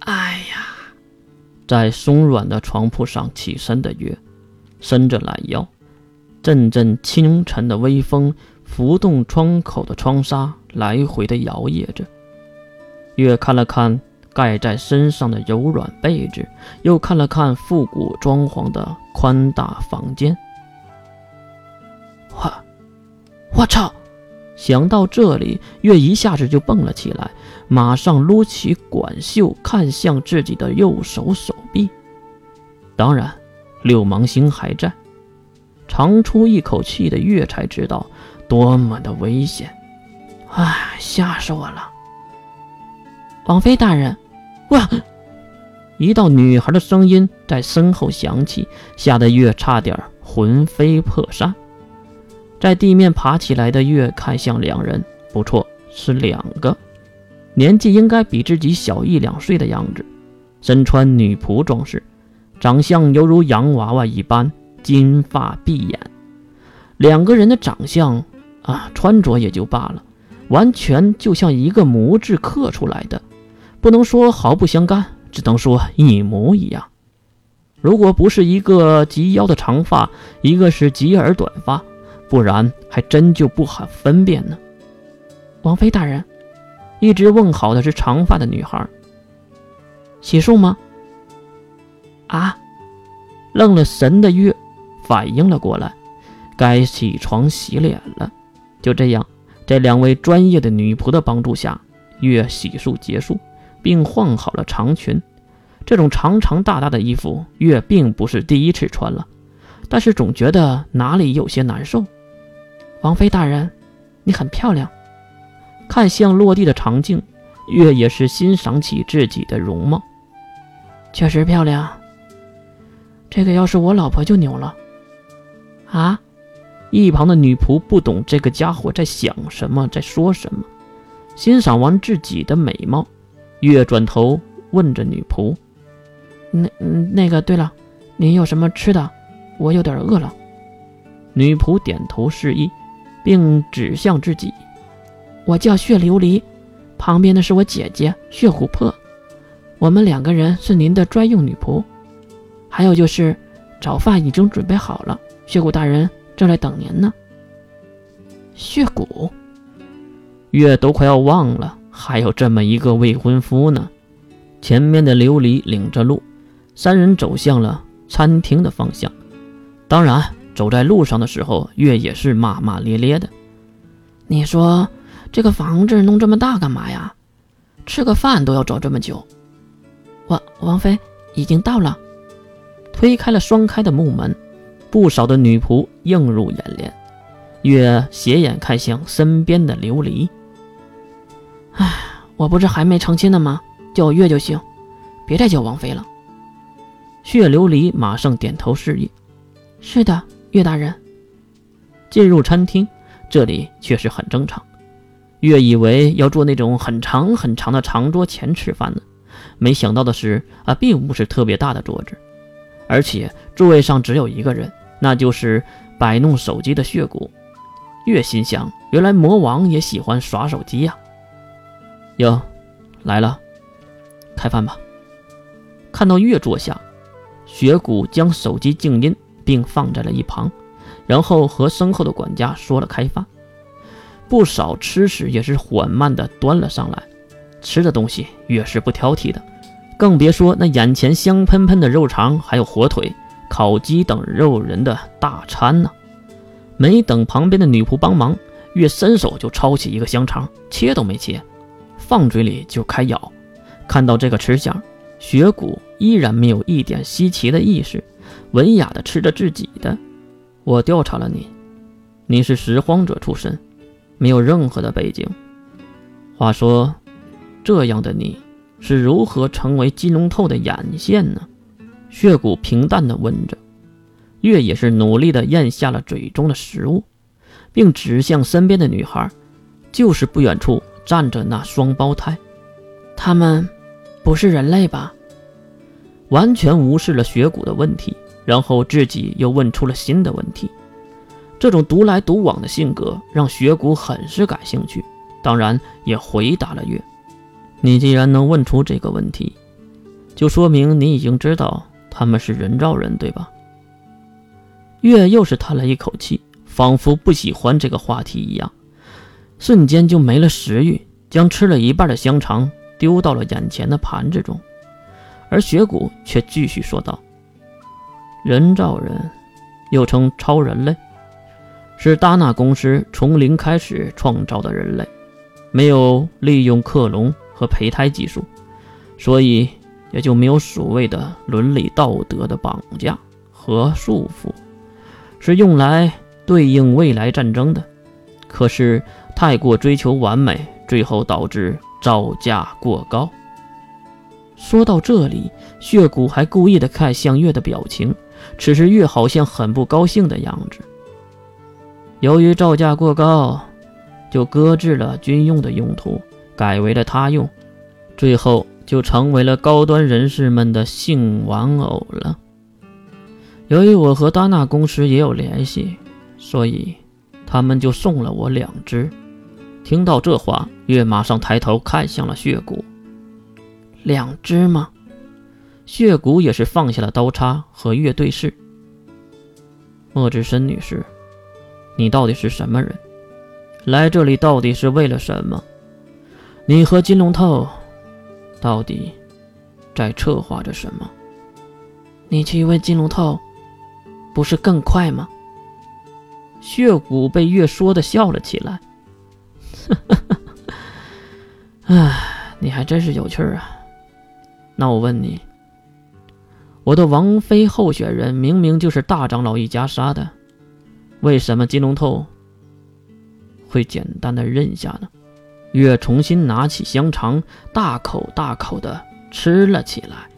哎呀，在松软的床铺上起身的月，伸着懒腰，阵阵清晨的微风拂动窗口的窗纱，来回的摇曳着。月看了看盖在身上的柔软被子，又看了看复古装潢的宽大房间。我，我操！想到这里，月一下子就蹦了起来，马上撸起管袖，看向自己的右手手臂。当然，六芒星还在。长出一口气的月才知道多么的危险。唉，吓死我了！王妃大人，哇！一道女孩的声音在身后响起，吓得月差点魂飞魄散。在地面爬起来的月看向两人，不错，是两个，年纪应该比自己小一两岁的样子，身穿女仆装饰，长相犹如洋娃娃一般，金发碧眼。两个人的长相啊，穿着也就罢了，完全就像一个模子刻出来的，不能说毫不相干，只能说一模一样。如果不是一个及腰的长发，一个是及耳短发。不然还真就不好分辨呢。王妃大人，一直问好的是长发的女孩。洗漱吗？啊！愣了神的月反应了过来，该起床洗脸了。就这样，在两位专业的女仆的帮助下，月洗漱结束，并换好了长裙。这种长长大大的衣服，月并不是第一次穿了，但是总觉得哪里有些难受。王妃大人，你很漂亮。看向落地的长镜，月也是欣赏起自己的容貌，确实漂亮。这个要是我老婆就牛了。啊！一旁的女仆不懂这个家伙在想什么，在说什么。欣赏完自己的美貌，月转头问着女仆：“那……那个……对了，您有什么吃的？我有点饿了。”女仆点头示意。并指向自己：“我叫血琉璃，旁边的是我姐姐血琥珀，我们两个人是您的专用女仆。还有就是早饭已经准备好了，血骨大人正在等您呢。”血骨，月都快要忘了还有这么一个未婚夫呢。前面的琉璃领着路，三人走向了餐厅的方向。当然。走在路上的时候，月也是骂骂咧咧的。你说这个房子弄这么大干嘛呀？吃个饭都要走这么久。王王妃已经到了，推开了双开的木门，不少的女仆映入眼帘。月斜眼看向身边的琉璃。唉，我不是还没成亲呢吗？叫月就行，别再叫王妃了。血琉璃马上点头示意。是的。岳大人进入餐厅，这里确实很正常。岳以为要坐那种很长很长的长桌前吃饭呢，没想到的是啊，并不是特别大的桌子，而且座位上只有一个人，那就是摆弄手机的血骨。岳心想，原来魔王也喜欢耍手机呀。哟，来了，开饭吧。看到月坐下，血骨将手机静音。并放在了一旁，然后和身后的管家说了开饭。不少吃食也是缓慢的端了上来，吃的东西越是不挑剔的，更别说那眼前香喷喷的肉肠，还有火腿、烤鸡等肉人的大餐呢。没等旁边的女仆帮忙，越伸手就抄起一个香肠，切都没切，放嘴里就开咬。看到这个吃相，雪谷依然没有一点稀奇的意识。文雅的吃着自己的。我调查了你，你是拾荒者出身，没有任何的背景。话说，这样的你是如何成为金龙透的眼线呢？血骨平淡的问着。月也是努力的咽下了嘴中的食物，并指向身边的女孩，就是不远处站着那双胞胎。他们不是人类吧？完全无视了血骨的问题。然后自己又问出了新的问题，这种独来独往的性格让雪谷很是感兴趣，当然也回答了月。你既然能问出这个问题，就说明你已经知道他们是人造人，对吧？月又是叹了一口气，仿佛不喜欢这个话题一样，瞬间就没了食欲，将吃了一半的香肠丢到了眼前的盘子中。而雪谷却继续说道：“人造人，又称超人类，是达纳公司从零开始创造的人类，没有利用克隆和胚胎技术，所以也就没有所谓的伦理道德的绑架和束缚。”是用来对应未来战争的，可是太过追求完美，最后导致造价过高。说到这里，血骨还故意的看向月的表情，此时月好像很不高兴的样子。由于造价过高，就搁置了军用的用途，改为了他用，最后就成为了高端人士们的性玩偶了。由于我和达纳公司也有联系，所以他们就送了我两只。听到这话，月马上抬头看向了血骨。两只吗？血骨也是放下了刀叉，和月对视。莫之深女士，你到底是什么人？来这里到底是为了什么？你和金龙透到底在策划着什么？你去问金龙透。不是更快吗？血骨被月说的笑了起来。哎，你还真是有趣啊！那我问你，我的王妃候选人明明就是大长老一家杀的，为什么金龙头会简单的认下呢？月重新拿起香肠，大口大口的吃了起来。